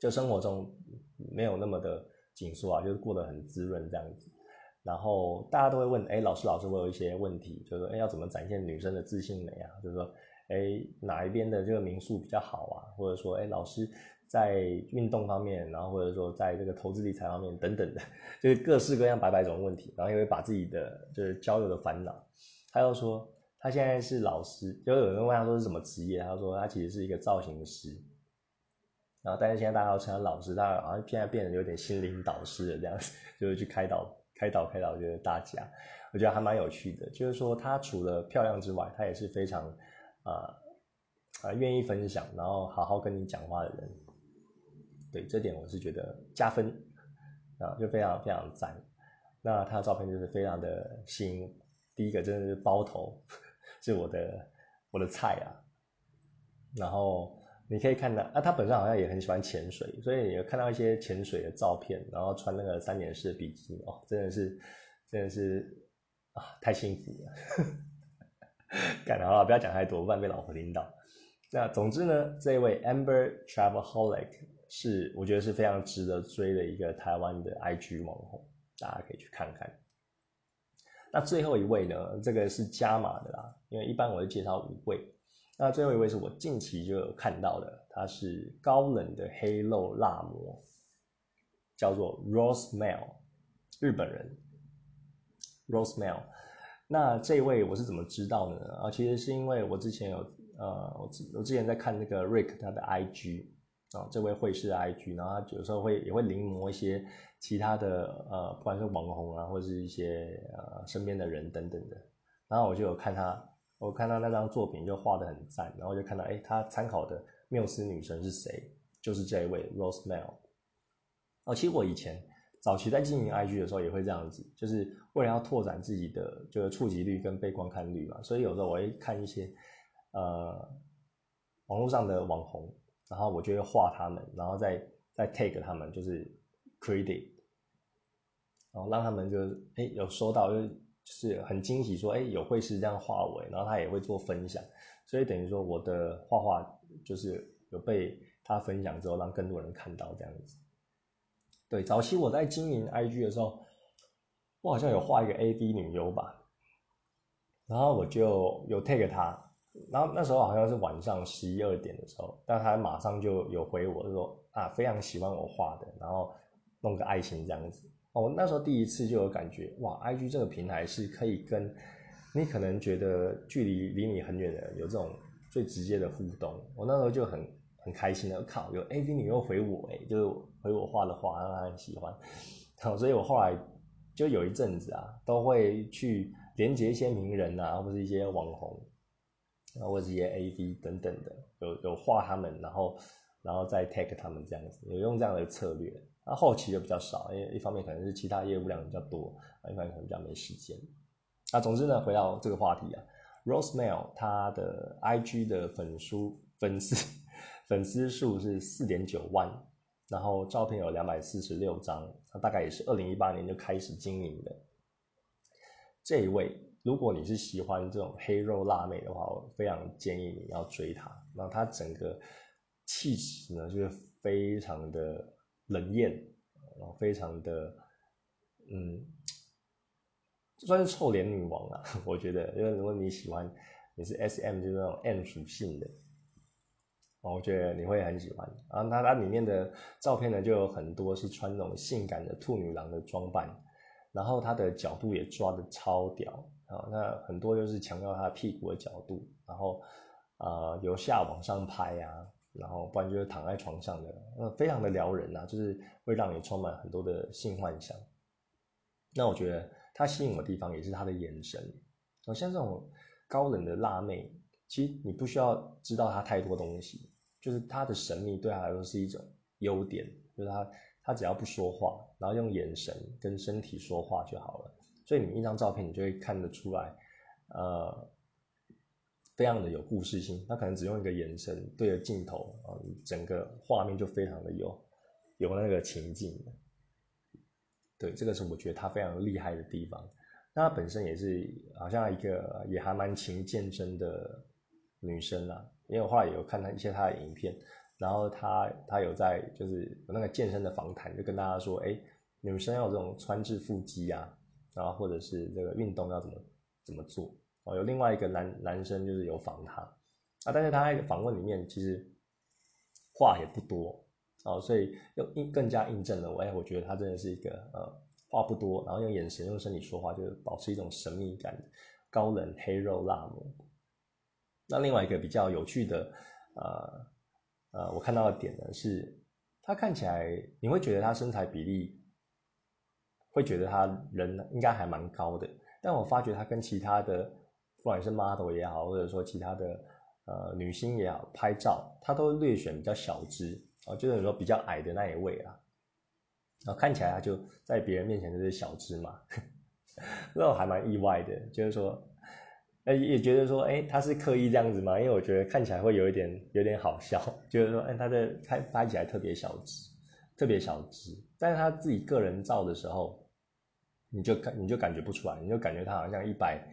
就生活中没有那么的紧缩啊，就是过得很滋润这样子。然后大家都会问，哎，老师老师，我有一些问题，就是说，哎，要怎么展现女生的自信美啊？就是说。哎，哪一边的这个民宿比较好啊？或者说，哎，老师在运动方面，然后或者说在这个投资理财方面等等的，就是各式各样百百种问题。然后也会把自己的就是交友的烦恼，他又说他现在是老师，就有人问他说是什么职业，他说他其实是一个造型师。然后但是现在大家要称他老师，他好像现在变得有点心灵导师的这样子，就是去开导、开导、开导，就是大家，我觉得还蛮有趣的。就是说，他除了漂亮之外，他也是非常。啊啊，愿意分享，然后好好跟你讲话的人，对这点我是觉得加分啊，就非常非常赞。那他的照片就是非常的新，第一个真的是包头，是我的我的菜啊。然后你可以看到啊，他本身好像也很喜欢潜水，所以有看到一些潜水的照片，然后穿那个三点式的比基尼哦，真的是真的是啊，太幸福了。干好了，不要讲太多，不然被老婆听到。那总之呢，这位 Amber Travelholic 是我觉得是非常值得追的一个台湾的 IG 网红，大家可以去看看。那最后一位呢，这个是加码的啦，因为一般我会介绍五位。那最后一位是我近期就有看到的，他是高冷的黑肉辣魔，叫做 Rose Mail，日本人。Rose Mail。那这位我是怎么知道的呢？啊，其实是因为我之前有呃，我之我之前在看那个 Rick 他的 IG 啊，这位会师的 IG，然后他有时候会也会临摹一些其他的呃，不管是网红啊，或是一些呃身边的人等等的，然后我就有看他，我看到那张作品就画的很赞，然后就看到哎，他参考的缪斯女神是谁？就是这一位 Rose Mail。哦，其实我以前。早期在经营 IG 的时候也会这样子，就是为了要拓展自己的就是触及率跟被观看率嘛，所以有时候我会看一些呃网络上的网红，然后我就画他们，然后再再 take 他们，就是 credit，然后让他们就是哎有收到就是就是很惊喜说哎有会是这样画我，然后他也会做分享，所以等于说我的画画就是有被他分享之后，让更多人看到这样子。对，早期我在经营 IG 的时候，我好像有画一个 AV 女优吧，然后我就有 take 她，然后那时候好像是晚上十一二点的时候，但他马上就有回我说啊，非常喜欢我画的，然后弄个爱心这样子。哦，那时候第一次就有感觉，哇，IG 这个平台是可以跟你可能觉得距离离你很远的人有这种最直接的互动。我那时候就很。很开心的，靠，有 A V 女又回我，哎，就是回我画的画，让他很喜欢。好，所以我后来就有一阵子啊，都会去连接一些名人啊，或者是一些网红，啊，或者一些 A V 等等的，有有画他们，然后然后再 tag 他们这样子，有用这样的策略。那后期就比较少，因为一方面可能是其他业务量比较多，啊，一方面可能比较没时间。那总之呢，回到这个话题啊，Rose Mail 他的 I G 的粉书粉丝。粉丝数是四点九万，然后照片有两百四十六张，他大概也是二零一八年就开始经营的。这一位，如果你是喜欢这种黑肉辣妹的话，我非常建议你要追她。然后她整个气质呢，就是非常的冷艳，然后非常的，嗯，算是臭脸女王啊。我觉得，因为如果你喜欢，你是 S M，就是那种 M 属性的。我觉得你会很喜欢，然后它它里面的照片呢，就有很多是穿那种性感的兔女郎的装扮，然后她的角度也抓的超屌啊，那很多就是强调它屁股的角度，然后啊由下往上拍啊，然后不然就是躺在床上的，那非常的撩人啊，就是会让你充满很多的性幻想。那我觉得它吸引我的地方也是它的眼神，像这种高冷的辣妹，其实你不需要知道她太多东西。就是他的神秘对他来说是一种优点，就是他他只要不说话，然后用眼神跟身体说话就好了。所以你一张照片，你就会看得出来，呃，非常的有故事性。那可能只用一个眼神对着镜头啊，整个画面就非常的有有那个情境。对，这个是我觉得他非常厉害的地方。那他本身也是好像一个也还蛮勤健身的女生啊。因为我后来有看他一些他的影片，然后他他有在就是有那个健身的访谈，就跟大家说，哎，女生要有这种穿制腹肌啊，然后或者是这个运动要怎么怎么做哦。有另外一个男男生就是有访他啊，但是他在访问里面其实话也不多哦，所以又印更加印证了我，哎，我觉得他真的是一个呃话不多，然后用眼神用身体说话，就是保持一种神秘感，高冷黑肉辣模。那另外一个比较有趣的，呃呃，我看到的点呢是，他看起来你会觉得他身材比例，会觉得他人应该还蛮高的，但我发觉他跟其他的，不管是 model 也好，或者说其他的呃女星也好，拍照他都略选比较小只啊，就是说比较矮的那一位啊，然后看起来他就在别人面前就是小只嘛，那我还蛮意外的，就是说。哎，也觉得说，哎，他是刻意这样子吗？因为我觉得看起来会有一点有点好笑，就是说，哎，他的拍拍起来特别小只，特别小只，但是他自己个人照的时候，你就感你就感觉不出来，你就感觉他好像一百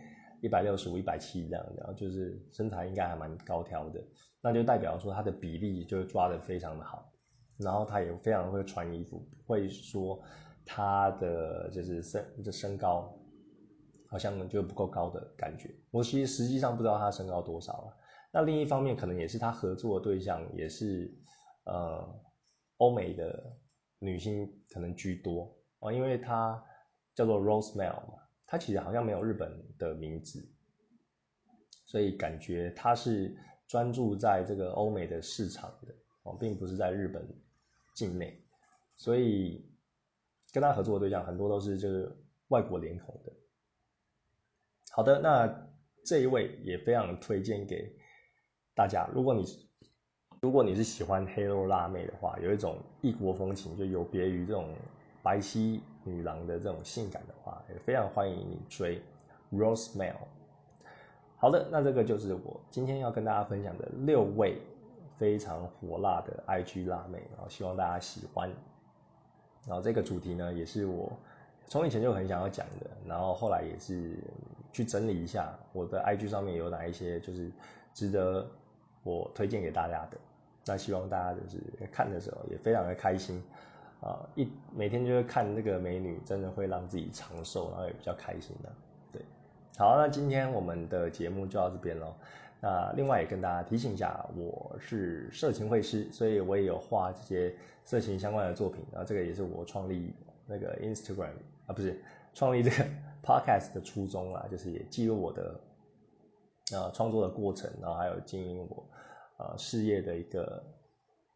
一百六十五、一百七这样，然后就是身材应该还蛮高挑的，那就代表说他的比例就抓得非常的好，然后他也非常会穿衣服，会说他的就是身这身高。好像就不够高的感觉，我其实实际上不知道他身高多少了。那另一方面，可能也是他合作的对象也是呃欧美的女星可能居多啊，因为他叫做 Rosemail 嘛，它其实好像没有日本的名字，所以感觉它是专注在这个欧美的市场的哦，并不是在日本境内，所以跟他合作的对象很多都是就是外国脸孔的。好的，那这一位也非常推荐给大家。如果你如果你是喜欢黑肉辣妹的话，有一种异国风情，就有别于这种白皙女郎的这种性感的话，也非常欢迎你追 Rosemail。好的，那这个就是我今天要跟大家分享的六位非常火辣的 IG 辣妹，然后希望大家喜欢。然后这个主题呢，也是我从以前就很想要讲的，然后后来也是。去整理一下我的 IG 上面有哪一些就是值得我推荐给大家的，那希望大家就是看的时候也非常的开心啊！一每天就是看这个美女，真的会让自己长寿，然后也比较开心的。对，好，那今天我们的节目就到这边喽。那另外也跟大家提醒一下，我是色情绘师，所以我也有画这些色情相关的作品。然后这个也是我创立那个 Instagram 啊，不是创立这个。Podcast 的初衷啊，就是也记录我的呃创作的过程，然后还有经营我呃事业的一个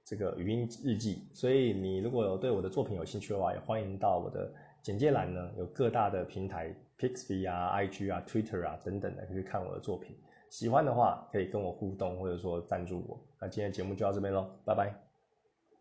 这个语音日记。所以你如果有对我的作品有兴趣的话，也欢迎到我的简介栏呢，有各大的平台，Pixby 啊、IG 啊、Twitter 啊等等的，去看我的作品。喜欢的话可以跟我互动，或者说赞助我。那今天节目就到这边喽，拜拜。